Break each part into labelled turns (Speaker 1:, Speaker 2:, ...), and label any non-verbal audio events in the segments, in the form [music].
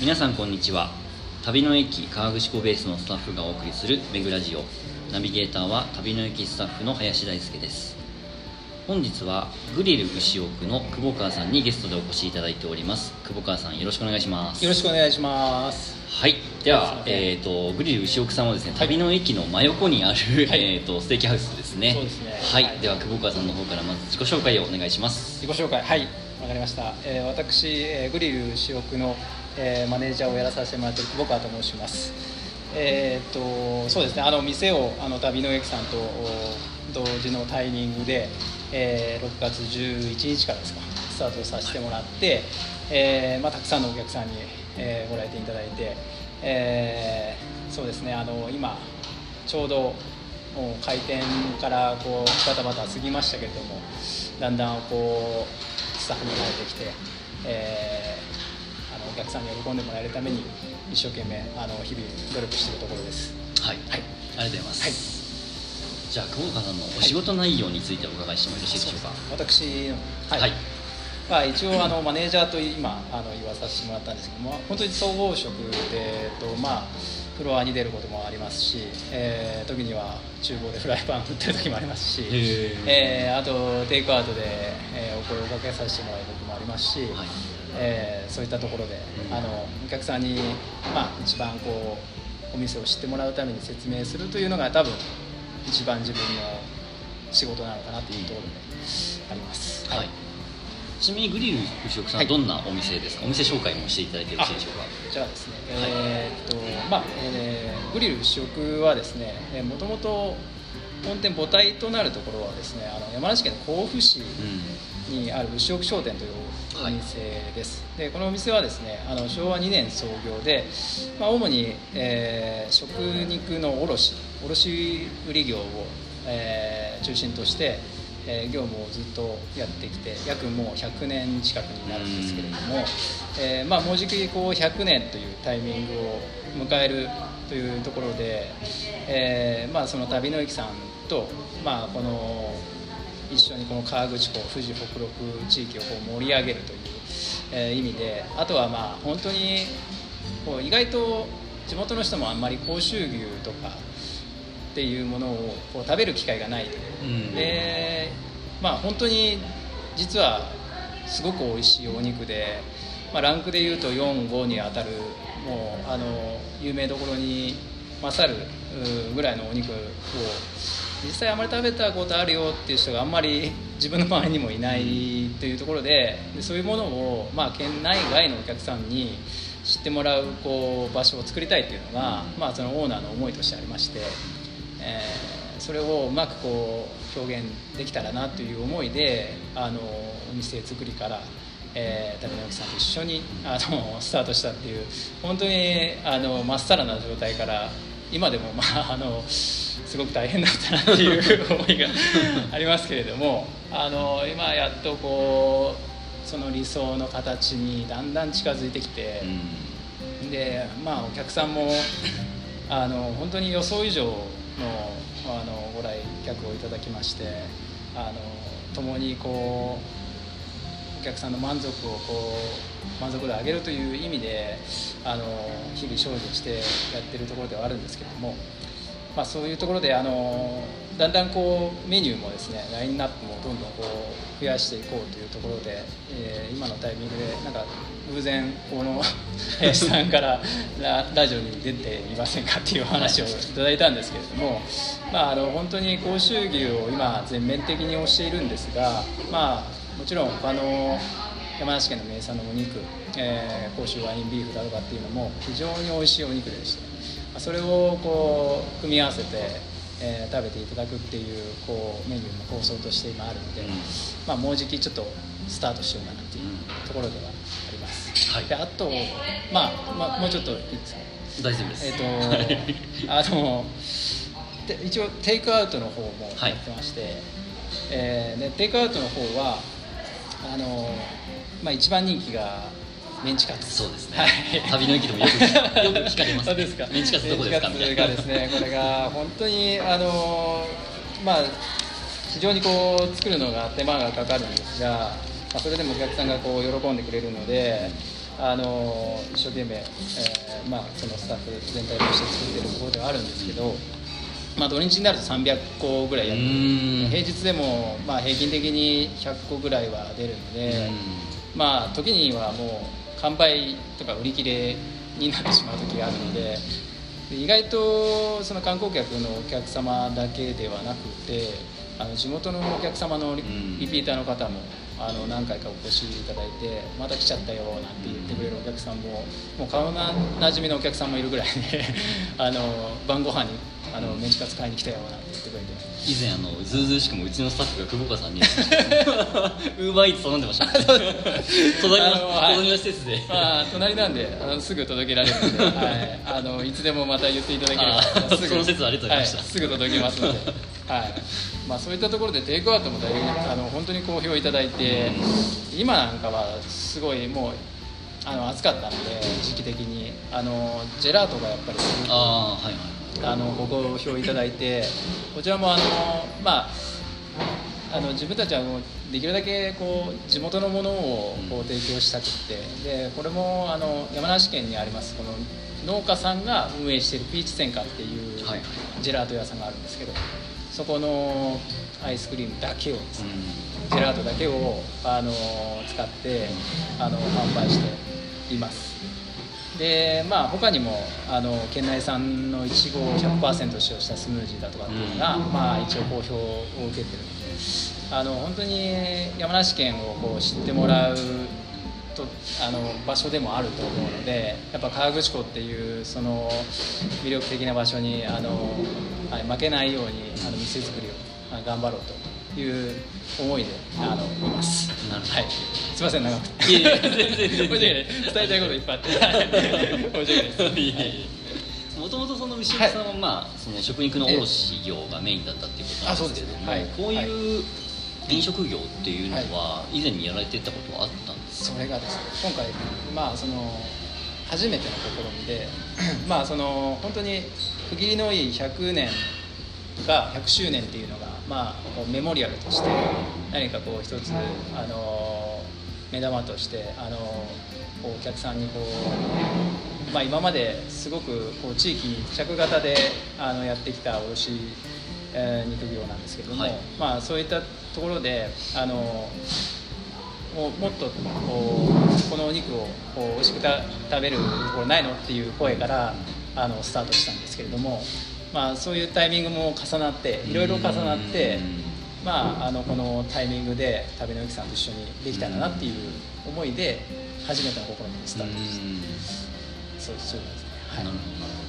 Speaker 1: 皆さんこんにちは。旅の駅川口湖ベースのスタッフがお送りする「めぐラジオ」ナビゲーターは旅の駅スタッフの林大輔です。本日はグリル牛奥の久保川さんにゲストでお越しいただいております。久保川さんよろしくお願いします。
Speaker 2: よろしくお願いします。
Speaker 1: はい。では、えー、とグリル牛奥さんはですね旅の駅の真横にある、
Speaker 2: はい。
Speaker 1: えー、とステーキハウスですね。
Speaker 2: そうですね。
Speaker 1: はい、
Speaker 2: はい。
Speaker 1: では久保川さんの方からまず自己紹介をお願いします。
Speaker 2: 自己紹介。はい。わかりました、えー私、えーグリル主翼の、えーマネージャーをやらさせてもらっている久保川と申します。えーっとそうですね。あの店をあの旅の駅さんとお同時のタイミングで、えー6月11日からですかスタートさせてもらって、えーまあ、たくさんのお客さんに、えーご来店いただいて、えーそうですね。あの今ちょうどもう開店からこうバタバタ過ぎましたけれどもだんだんこうスタッフも慣れてきて、えーお客さんに喜んでもらえるために一生懸命あの日々努力しているところです。
Speaker 1: はい、
Speaker 2: はい。
Speaker 1: ありがとうございます、
Speaker 2: はい。
Speaker 1: じゃあ久保川さんのお仕事内容についてお伺いしてもよろしいでしょうか？
Speaker 2: 私のはい、
Speaker 1: はい。
Speaker 2: まあ、一応あのマネージャーと今あの言わさせてもらったんですけども本当に総合職で、えっとまあ、フロアに出ることもありますし、えー時には厨房でフライパン振ってる時もありますし、えーあとテイクアウトで、えーお声をかけさせてもらう時もありますし、
Speaker 1: はい
Speaker 2: えーそういったところで、
Speaker 1: うん。
Speaker 2: あのお客さんに、まあ、一番こうお店を知ってもらうために説明するというのが多分一番自分の仕事なのかなというところであります。
Speaker 1: はい、ちなみにグリル牛奥さん、
Speaker 2: はい
Speaker 1: どんなお店ですか？お店紹介もしていただいてよろしいでしょうか？
Speaker 2: じゃあですね、
Speaker 1: はい。
Speaker 2: えーっとまあ、えーグリル主食はですね、もともと本店母体となるところはですね、あの山梨県の甲府市
Speaker 1: う
Speaker 2: にある牛奥商店というお店です。でこのお店はですね、あの昭和2年創業で、まあ、主に、えー食肉の卸卸売業を、えー中心として、えー業務をずっとやってきて約もう100年近くになるんですけれども、えーまあ、もうじきこう100年というタイミングを迎えるというところで、えーまあ、その旅の駅さんと、まあ、この一緒にこの河口湖富士北陸地域をこう盛り上げるという、えー意味であとはまあ本当にこう意外と地元の人もあんまり甲州牛とかっていうものをこう食べる機会がないと、
Speaker 1: う。ん。
Speaker 2: でまあ本当に実はすごく美味しいお肉で、まあ、ランクでいうと45に当たるもうあの有名どころに勝るうぐらいのお肉を実際あまり食べたことあるよっていう人があんまり自分の周りにもいないというところででそういうものを、まあ、県内外のお客さんに知ってもらうこう場所を作りたいというのが、まあ、そのオーナーの思いとしてありまして、えーそれをうまくこう表現できたらなという思いであのお店作りから、えー、旅の木さんと一緒にあのスタートしたっていう本当にあのまっさらな状態から今でも、まあ、あのすごく大変だったなっていう思いがありますけれどもあの今やっとこうその理想の形にだんだん近づいてきて。
Speaker 1: うん
Speaker 2: でまあお客さんもあの本当に予想以上のあのご来客をいただきましてあの共にこうお客さんの満足をこう満足度を上げるという意味であの日々精進してやってるところではあるんですけれども、まあ、そういうところであのだんだんこうメニューもですねラインナップもどんどんこう増やしていこうというところで、えー今のタイミングでなんか偶然この林さんから [laughs] ララジオに出ていませんかっていうお話をいただいたんですけれども、まあ、あの本当に甲州牛を今全面的に推しているんですが、まあ、もちろん他の山梨県の名産のお肉、えー甲州ワインビーフだとかっていうのも非常に美味しいお肉でしてまあそれをこう組み合わせて、えー食べていただくっていうこうメニューも構想として今あるので、
Speaker 1: うん。
Speaker 2: まあ、もうじきちょっとスタートしようかなっていうところではあります、
Speaker 1: はい。
Speaker 2: であと、まあまあ、もうちょっといいですか？
Speaker 1: 大丈夫です。
Speaker 2: えっ、と [laughs] あので一応テイクアウトの方もやってまして、えーでテイクアウトの方はあの、まあ、一番人気がメンチカツ。
Speaker 1: そうですね、
Speaker 2: はい。
Speaker 1: 旅の駅でもよくよく聞かれます、
Speaker 2: そうですか。
Speaker 1: メンチカツどこですか？
Speaker 2: がですね [laughs] これが本当にあのまあ非常にこう作るのが手間がかかるんですが、まあ、それでもお客さんがこう喜んでくれるのであの一生懸命、えーまあ、そのスタッフ全体として作ってるところではあるんですけど、まあ、土日になると300個ぐらいやって平日でも、まあ、平均的に100個ぐらいは出るので、まあ時にはもう完売とか売り切れになってしまう時があるのでで意外とその観光客のお客様だけではなくてあの地元のお客様のリピーターの方もあの何回かお越しいただいてまた来ちゃったよなんて言ってくれるお客さんももう顔ななじみのお客さんもいるぐらいで [laughs] あの晩ご飯にあのメンチカツ買いに来たよなんて言ってくれて。
Speaker 1: 以前あのずうずうしくもうちのスタッフが久保川さんに [laughs] ウーバーイーツ頼んでました。隣の隣の施設で。
Speaker 2: まあ隣なんであのすぐ届けられるので、はい、あのいつでもまた言っていただければすぐ
Speaker 1: その説はありがとうございました。
Speaker 2: はすぐ届けますので、はい。まあ、そういったところでテイクアウトも大あの本当に好評いただいて今なんかはすごいもうあの暑かったので時期的に。あのジェラートがやっぱりすごく
Speaker 1: ああはいはい
Speaker 2: あのご好評いただいてこちらもあのまああの自分たちはもうできるだけこう地元のものをこう提供したくってでこれもあの山梨県にありますこの農家さんが運営しているピーチ専科っていうジェラート屋さんがあるんですけどそこのアイスクリームだけをですね
Speaker 1: う
Speaker 2: ジェラートだけをあの使ってあの販売していますでまあ他にもあの県内産のいちごを100%使用したスムージーだとかっていうのが、
Speaker 1: うん。
Speaker 2: まあ、一応好評を受けてるのであの本当に山梨県をこう知ってもらうとあの場所でもあると思うのでやっぱ河口湖っていうその魅力的な場所にあの、はい、負けないようにあの店作りをあ頑張ろうという思いであのいます。はい、すみません長くて。
Speaker 1: いやいや全然 [laughs] 全然
Speaker 2: 伝えたいこといっぱいあって。申し訳ない
Speaker 1: もともとその牛久さんは、まあ、その食肉の卸業がメインだったっていうことなんですけども、
Speaker 2: ね。はい。
Speaker 1: こういう飲食業っていうのは以前にやられてたことはあったんですか、
Speaker 2: それがですね今回まあその初めての試みで [clears throat] まあその本当に区切りのいい100年が100周年っていうのがまあこうメモリアルとして何かこう一つあの目玉としてあのこうお客さんにこうまあ今まですごくこう地域密着型であのやってきた卸えー肉業なんですけども、
Speaker 1: はい。
Speaker 2: まあそういったところであのもうもっとこうこのお肉をこう美味しくた食べるところないのっていう声からあのスタートしたんですけれども、まあ、そういうタイミングも重なっていろいろ重なって、まあ、あのこのタイミングで旅のゆきさんと一緒にできたらなっていう思いで初めての試みにスタートしてそうそうですね。はい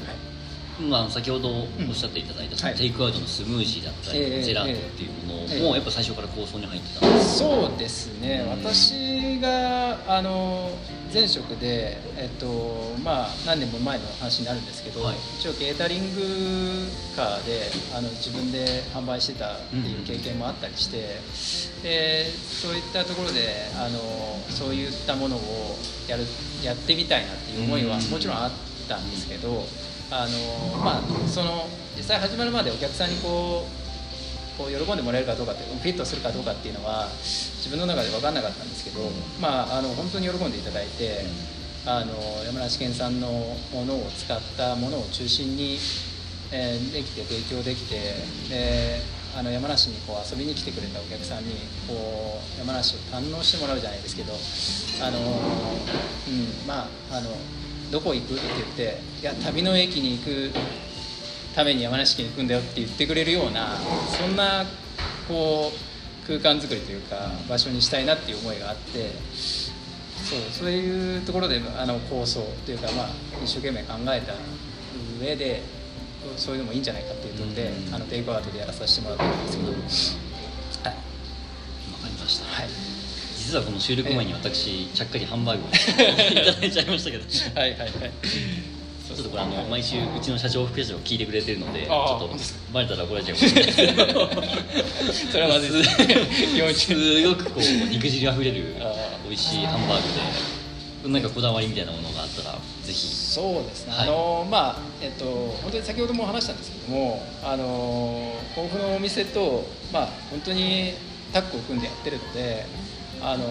Speaker 1: まあ、先ほどおっしゃっていただいた、その
Speaker 2: はい。
Speaker 1: テイクアウトのスムージーだったり、
Speaker 2: ええ
Speaker 1: ジェラートっていうもの
Speaker 2: ええ。
Speaker 1: もやっぱ最初から構想に入ってたんです
Speaker 2: そうですね、
Speaker 1: うん。
Speaker 2: 私があの前職で、えっとまあ、何年も前の話になるんですけど、
Speaker 1: はい。
Speaker 2: 一応ケータリングカーであの自分で販売してたっていう経験もあったりして、でそういったところであのそういったものをやるやってみたいなっていう思いは
Speaker 1: うん。
Speaker 2: もちろんあったんですけど、あのまあ、その実際始まるまでお客さんにこうこう喜んでもらえるかどうかってフィットするかどうかっていうのは自分の中で分かんなかったんですけど、まあ、あの本当に喜んでいただいて、あの山梨県産のものを使ったものを中心に、えーできて提供できてであの山梨にこう遊びに来てくれたお客さんにこう山梨を堪能してもらうじゃないですけどあの、うん、まああのどこ行く？って言っていや旅の駅に行くために山梨県行くんだよって言ってくれるようなそんなこう空間作りというか場所にしたいなっていう思いがあってそうそういうところであの構想というか、まあ、一生懸命考えた上でそういうのもいいんじゃないかっていうとで、
Speaker 1: うん。
Speaker 2: あのテイクアウトでやらさせてもらってるんですけど、はい。
Speaker 1: わかりました。
Speaker 2: はい
Speaker 1: 実はこの収録前に私、ちゃっかりハンバーグをいただいちゃいましたけど。ち
Speaker 2: はいはいはい。
Speaker 1: ょっとこれあの毎週うちの社長副社長聞いてくれてるのでちょっとバレたら怒られちゃうかもしれないです。けど
Speaker 2: それはまずい。です
Speaker 1: すごくこう肉汁あふれる美味しいハンバーグでなんかこだわりみたいなものがあったらぜひ。
Speaker 2: そうですね、
Speaker 1: はい。
Speaker 2: あのまあえっと本当に先ほども話したんですけどもあの甲府のお店とまあ本当にタッグを組んでやってるのであの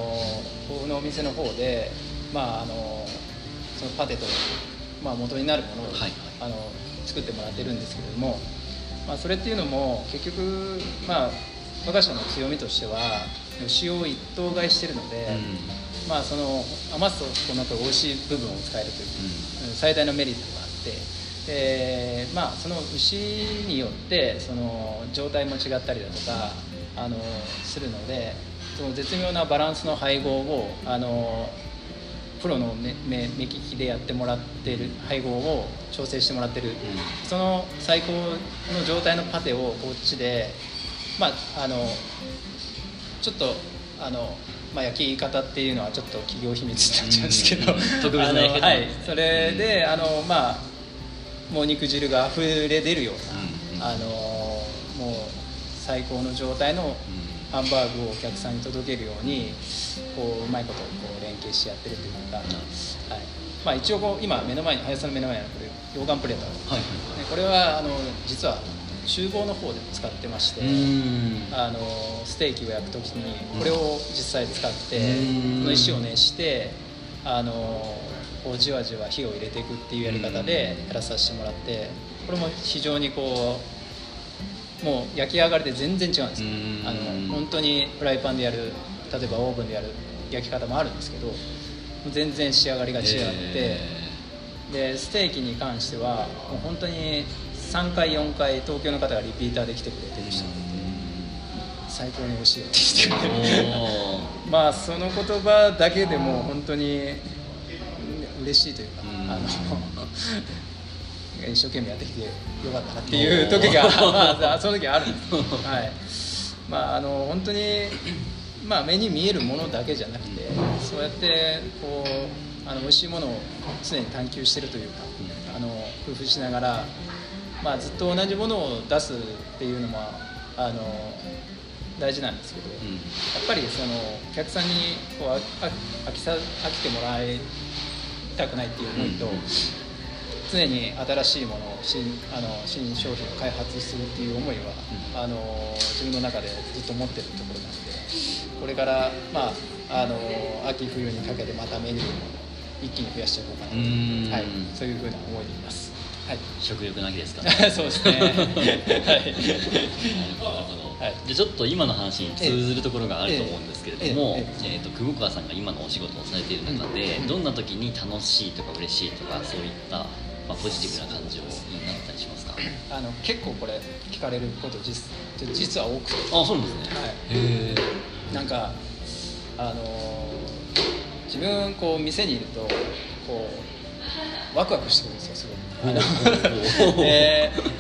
Speaker 2: 甲府のお店の方でまああのそのパテと、まあ、元になるものを、
Speaker 1: はい。
Speaker 2: あの作ってもらってるんですけれども、まあ、それっていうのも結局、まあ、我が社の強みとしては牛を一頭買いしてるので、まあ、その余すとこの後美味しい部分を使えるという、最大のメリットがあってで、まあ、その牛によってその状態も違ったりだとかあのするのでその絶妙なバランスの配合をあのプロの目目目利きでやってもらってる配合を調整してもらってる、その最高の状態のパテをこっちでまああのちょっとあの、まあ、焼き方っていうのはちょっと企業秘密になっちゃうんですけど、
Speaker 1: うん。特別な焼き方
Speaker 2: あのはい。それで、あのまあもう肉汁が溢れ出るような、
Speaker 1: うん。
Speaker 2: あのもう最高の状態のハンバーグをお客さんに届けるようにこううまいことこう連携してやってるというか、はい。まあ、一応こう今目の前に林さんの目の前にあるこれ溶岩プレート
Speaker 1: はいはい
Speaker 2: ねこれはあの実は厨房の方で使ってまして、
Speaker 1: うん。
Speaker 2: あのステーキを焼く時にこれを実際使って
Speaker 1: うん。
Speaker 2: この石を熱してあのこうじわじわ火を入れていくっていうやり方でやらさせてもらってこれも非常にこうもう焼き上がりで全然違うんですあの本当にフライパンでやる例えばオーブンでやる焼き方もあるんですけど全然仕上がりが違って、
Speaker 1: え
Speaker 2: でステーキに関してはもう本当に3回4回東京の方がリピーターで来てくれてる人がいて最高に美味しいよって言ってくれて [laughs] まあその言葉だけでもう本当にうん嬉しいというか、
Speaker 1: うん。
Speaker 2: あの一生懸命やってきてよかったなっていう時が、[laughs] まあ、[laughs] その時はあるんです、はい。まあ、あの本当に、まあ、目に見えるものだけじゃなくてそうやってこうあの美味しいものを常に探求してるというか、あの工夫しながら、まあ、ずっと同じものを出すっていうのはあの大事なんですけど、
Speaker 1: うん。
Speaker 2: やっぱりそのお客さんにこう飽きさ飽きてもらいたくないっていう思いと、
Speaker 1: うん
Speaker 2: 常に新しいものを新あの新商品を開発するっていう思いは、あの自分の中でずっと持ってるところなのでこれから、まあ、あの秋冬にかけてまたメニューを一気に増やしていこうかなと、
Speaker 1: うん。
Speaker 2: はい、そういうふうな思いでいます。はい。
Speaker 1: 食欲の秋ですか？[laughs]
Speaker 2: そうですね。[laughs] はい。
Speaker 1: なるほど。
Speaker 2: はい。
Speaker 1: じゃあちょっと今の話に通ずるところがあると思うんですけれども、
Speaker 2: え
Speaker 1: え
Speaker 2: ええ
Speaker 1: ーと久保川さんが今のお仕事をされている中で、
Speaker 2: うん。
Speaker 1: どんな時に楽しいとか嬉しいとかそういった、まあ、ポジティブな感情になったりしますか？
Speaker 2: あの結構これ聞かれること実実は多くて、
Speaker 1: あそうなんですね、
Speaker 2: はい、
Speaker 1: へえ。
Speaker 2: なんかあの自分こう店にいるとこうワクワクしてくるんですよすごい。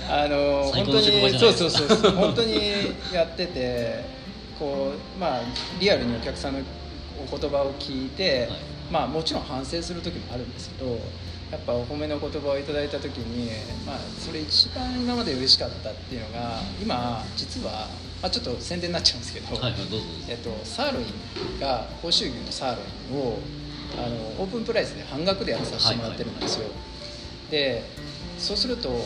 Speaker 2: あの本当にそうそうそう本当にやっててこうまあリアルにお客さんのお言葉を聞いて、
Speaker 1: はい。
Speaker 2: まあもちろん反省する時もあるんですけどやっぱお褒めの言葉をいただいた時に、まあ、それ一番今まで嬉しかったっていうのが今実は、まあ、ちょっと宣伝になっちゃうんですけど、
Speaker 1: はいはいど
Speaker 2: えっと、サーロインが甲州牛のサーロインをあのオープンプライスで半額でやらさせてもらってるんですよ、でそうすると、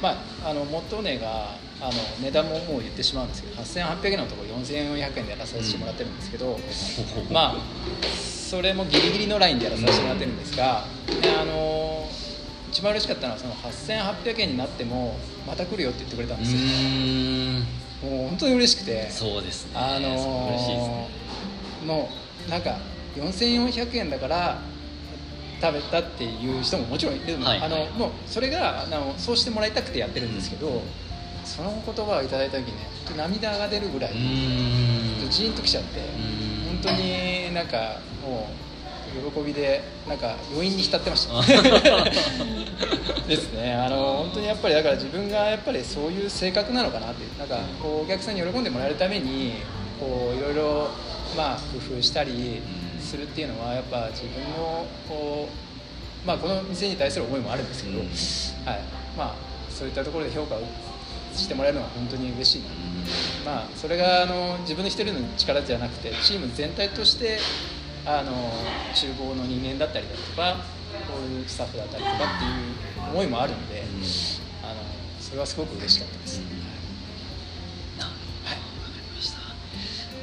Speaker 2: まあ、あの元値があの値段ももう言ってしまうんですけど8800円のところ4400円でやらさせてもらってるんですけど、まあそれもギリギリのラインでやらさせてもらってるんですが、であの一番嬉しかったのはその8800円になってもまた来るよって言ってくれたん
Speaker 1: う
Speaker 2: ですよ、もう本当に嬉しくて。
Speaker 1: そうですね。
Speaker 2: あの
Speaker 1: 嬉しいですね。
Speaker 2: ーもうなんか4400円だから食べたっていう人ももちろんいる、
Speaker 1: はい
Speaker 2: あのもうそれがあのそうしてもらいたくてやってるんですけど、その言葉をいただいた時にね涙が出るぐらいジーンときちゃって。
Speaker 1: うん。
Speaker 2: 本当になんかもう喜びでなんか余韻に浸ってました。[laughs] [laughs] ですね。あの本当にやっぱりだから自分がやっぱりそういう性格なのかなっていう。なんかこうお客さんに喜んでもらえるためにこういろいろまあ工夫したりするっていうのはやっぱ自分のこうまあこの店に対する思いもあるんですけど、
Speaker 1: うん。
Speaker 2: はい。まあそういったところで評価をしてもらえるのは本当に嬉しいな。まあ、それがあの自分の一人の力じゃなくてチーム全体としてあの厨房の人間だったりだとかこういうスタッフだったりとかっていう思いもあるので、あのそれはすごく嬉しかったです、
Speaker 1: なるほどわかりました。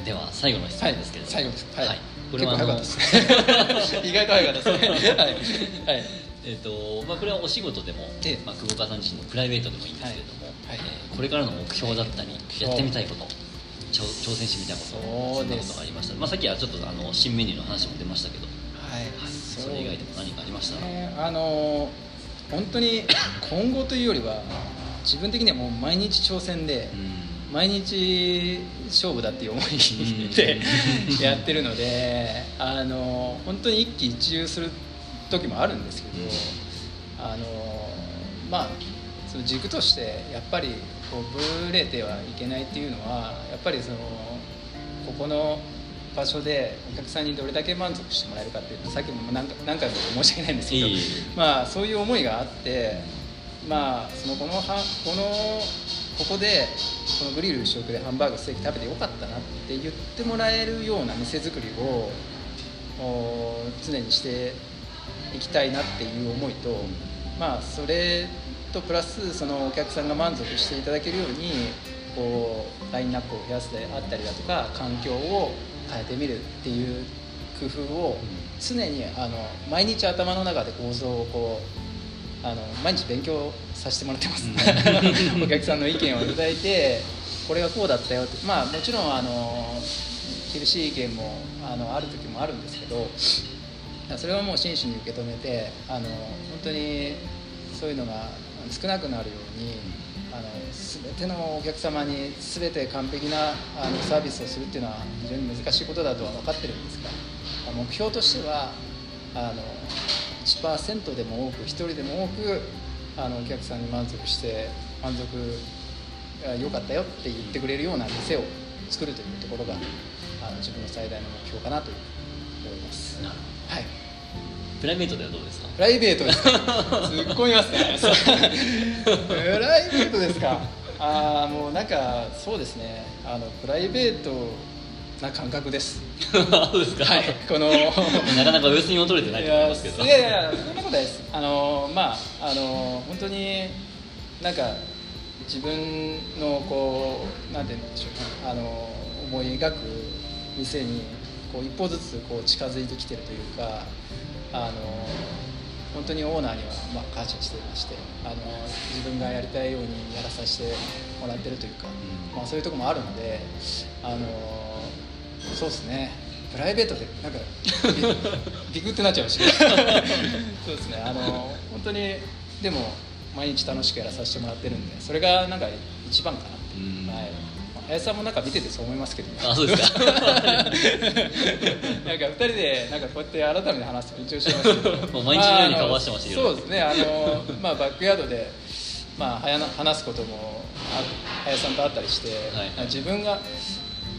Speaker 1: では最後の質問ですけれども、
Speaker 2: はい。最後です。はい。
Speaker 1: これはあの
Speaker 2: 結構早かったです意外と早かったですね。[laughs] はい、はい、
Speaker 1: えっとまあ、これはお仕事でも、
Speaker 2: ええ
Speaker 1: まあ、久保川さん自身のプライベートでもいいんですけれども、
Speaker 2: はいはい。
Speaker 1: えーこれからの目標だったり
Speaker 2: 標
Speaker 1: やってみたいこと挑挑戦してみたいこと
Speaker 2: そ
Speaker 1: んなことがありました、まあ、さっきはちょっとあの新メニューの話も出ましたけど、
Speaker 2: はい
Speaker 1: はい、それ以外でも何かありました？ら、
Speaker 2: ね。あの本当に [laughs] 今後というよりは自分的にはもう毎日挑戦で、
Speaker 1: うん。
Speaker 2: 毎日勝負だっていう思いで
Speaker 1: うん。[laughs]
Speaker 2: やってるのであの本当に一喜一憂する時もあるんですけど、あのまあその軸としてやっぱりこうぶれてはいけないっていうのはやっぱりそのここの場所でお客さんにどれだけ満足してもらえるかっていうとさっきも何回何回も申し訳ないんですけど、まあ、そういう思いがあって、まあ、そのこのはこのここでこのグリル主食でハンバーグステーキ食べてよかったなって言ってもらえるような店作りをお常にしていきたいなっていう思いと、まあ、それとプラスそのお客さんが満足していただけるようにこうラインナップを増やすであったりだとか環境を変えてみるっていう工夫を常にあの毎日頭の中で構造をこうあの毎日勉強させてもらってます、[laughs] お客さんの意見をいただいてこれがこうだったよって。まあもちろんあの厳しい意見もあのある時もあるんですけどそれはもう真摯に受け止めてあの本当にそういうのが少なくなるようにあの全てのお客様に全て完璧なあのサービスをするっていうのは非常に難しいことだとは分かってるんですが目標としてはあの1%でも多く1人でも多くあのお客さんに満足して満足が良かったよって言ってくれるような店を作るというところがあの自分の最大の目標かなと思います。
Speaker 1: なるほど
Speaker 2: はい
Speaker 1: プライベートではどうですか？
Speaker 2: プライベートですか？突っ込みますね。[laughs] プライベートですか？ああもうなんかそうですね。あのプライベートな感覚です。
Speaker 1: そうですか、
Speaker 2: はい。この [laughs]
Speaker 1: なかなかお休みも取れてないと思いますけど。
Speaker 2: いやいやいやそんなことないです。あのまああの本当になんか自分のこうなんて言うんでしょうか。あの思い描く店にこう一歩ずつこう近づいてきてるというかあの本当にオーナーにはまあ感謝していましてあの自分がやりたいようにやらさせてもらってるというか、
Speaker 1: うん。
Speaker 2: まあ、そういうところもあるのであのそうですね。プライベートでなんかビ [laughs] ビクってなっちゃいました [laughs] そうですね。あの本当にでも毎日楽しくやらさせてもらってるんでそれがなんか一番かなって、
Speaker 1: う。ん。
Speaker 2: はい。まあ林さんもなんか見ててそう思いますけど
Speaker 1: あそうですか。[laughs]
Speaker 2: なんか二人でなんかこうやって改めて話すと緊張しますけど [laughs]
Speaker 1: もう毎日のように顔合わせてましたけど
Speaker 2: そうですねあの、まあ、バックヤードで、まあ、はやな話すこともあ林さんと会ったりして、
Speaker 1: はい。
Speaker 2: 自分が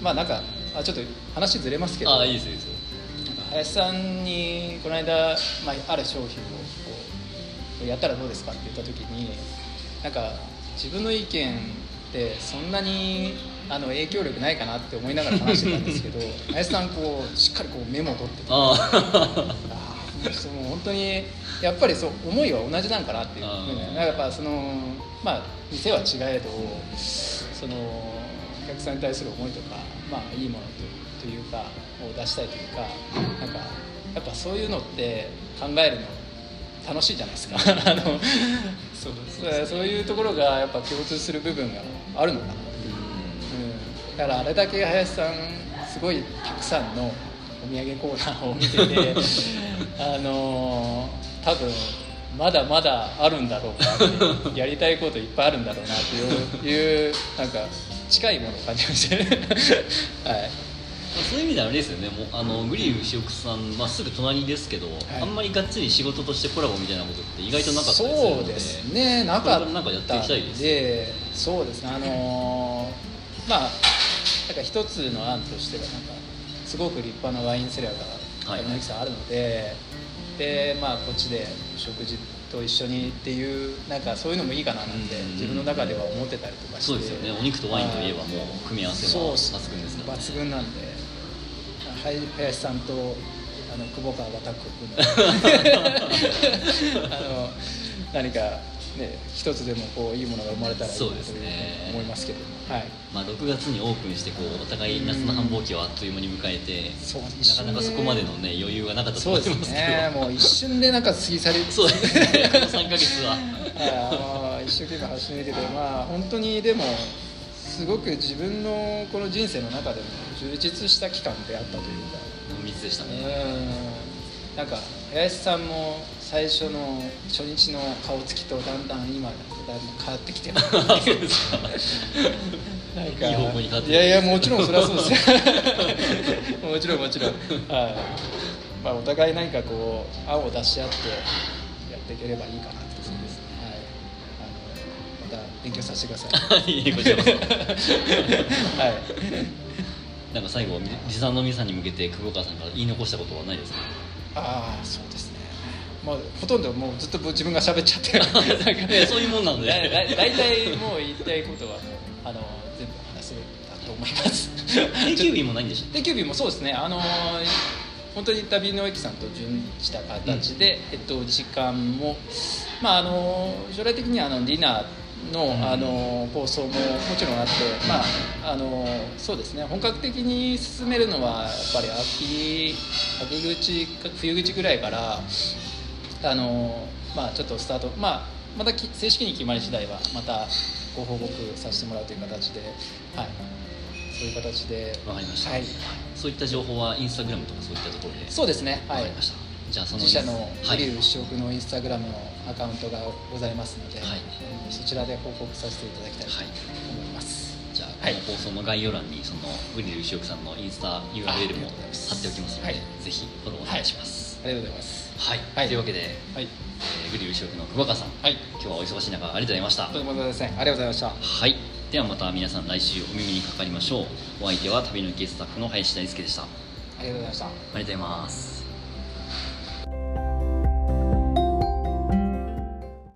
Speaker 2: まあなんかあちょっと話ずれますけど
Speaker 1: あいいですいいです。
Speaker 2: 林さんにこの間、まあ、ある商品をこうやったらどうですかって言った時になんか自分の意見ってそんなにあの影響力ないかなって思いながら話してたんですけど [laughs] 林さんこうしっかりこうメモを取ってて。
Speaker 1: あ
Speaker 2: もう本当にやっぱりそう思いは同じなんかなっていうなんかやっぱそのまあ店は違えどそのお客さんに対する思いとかまあいいものとというかを出したいというかなんかやっぱそういうのって考えるの楽しいじゃないですか。[laughs] あのそうそうそういうところがやっぱ共通する部分があるのかな。うん、だからあれだけ林さんすごいたくさんのお土産コーナーを見てて [laughs] あのー多分まだまだあるんだろうなやりたいこといっぱいあるんだろうなっていういうなんか近いものを感じました。ね [laughs] はい。
Speaker 1: そういう意味ではあれですよねもうあのグリル牛奥さん、まあ、すぐ隣ですけど、あんまりがっつり仕事としてコラボみたいなことって意外となかったりす
Speaker 2: そうですねなかった。
Speaker 1: んで
Speaker 2: そうですねあのーまあなんか一つの案としてはなんかすごく立派なワインセラーが
Speaker 1: はい。
Speaker 2: 山崎さんあるので、でまあこっちで食事と一緒にっていうなんかそういうのもいいかななんて
Speaker 1: うん。
Speaker 2: 自分の中では思ってたりとかして。
Speaker 1: そうですよね。お肉とワインといえばもう組み合わせは
Speaker 2: そう
Speaker 1: 抜群ですから、ね、
Speaker 2: 抜群なんで。はい林さんとあの久保川はタッグを組んであの何かね、一つでもこういいものが生まれたらいいなという
Speaker 1: そうですね。
Speaker 2: 思いますけど、はい、
Speaker 1: まあ、6月にオープンしてこうお互い夏の繁忙期をあっという間に迎えて
Speaker 2: そう
Speaker 1: なかなかそこまでの、ね、余裕がなかったと
Speaker 2: そうで
Speaker 1: 思いますすけど。
Speaker 2: ね。もう一瞬でなんか過ぎ去り。
Speaker 1: そうですね。この3ヶ月は。
Speaker 2: あー一生懸命走り抜けてまあ本当にでもすごく自分のこの人生の中でも充実した期間であったというか。
Speaker 1: 濃密でしたね。
Speaker 2: うん。なんか林さんも最初の初日の顔つきとだんだん今だんだん変わってきてる。なんか
Speaker 1: いい方向に変わってる。
Speaker 2: いやいやもちろんそれはそうです。よ [laughs] もちろんもちろん。はい。まあお互い何かこう案を出し合ってやっていければいいかなってそうですね。はい。あのまた勉強させてください。
Speaker 1: いえこちらこそ。
Speaker 2: はい。[laughs]
Speaker 1: なんか最後リサの皆さんに向けて久保川さんから言い残したことはないですか？
Speaker 2: ああそうまあほとんどもうずっと自分が喋っちゃって。[laughs]
Speaker 1: そういうもんなので。
Speaker 2: 大体もう言いたいことはあの全部話せたと思います。
Speaker 1: 定休日もないんでしょ
Speaker 2: 定休日もそうですね。あの本当に旅の駅さんと準した形で、えっと、時間もまああの将来的にはあのディナーの,、
Speaker 1: ん。
Speaker 2: あの構想ももちろんあって、まあ、あのそうですね。本格的に進めるのはやっぱり秋秋口か冬口ぐらいからあの、まあ、ちょっとスタート、まあ、またき正式に決まり次第はまたご報告させてもらうという形で、はい、そういう形で
Speaker 1: わかりました、
Speaker 2: はい、
Speaker 1: そういった情報はインスタグラムとかそういったところで
Speaker 2: そうですね、はい。
Speaker 1: わかりました。じゃあその
Speaker 2: 自社の
Speaker 1: はい。
Speaker 2: グリル主食のインスタグラムのアカウントがございますので、
Speaker 1: はい。
Speaker 2: そちらで報告させていただきたいと
Speaker 1: はい。
Speaker 2: 思います。
Speaker 1: じゃあ、
Speaker 2: はい。
Speaker 1: この放送の概要欄
Speaker 2: ありがとう
Speaker 1: も
Speaker 2: ございます。はい。
Speaker 1: はい、
Speaker 2: はい
Speaker 1: というわけで、
Speaker 2: はい、
Speaker 1: えーグリル牛奥の久保川さん
Speaker 2: はい、
Speaker 1: 今日はお忙しい中ありがとうございました。
Speaker 2: とてもございません。ありがとうございました。
Speaker 1: はい。ではまた皆さん来週お耳にかかりましょう。お相手は旅の駅スタッフの林大輔でした。あ
Speaker 2: ありがとうございました。
Speaker 1: りがとうございます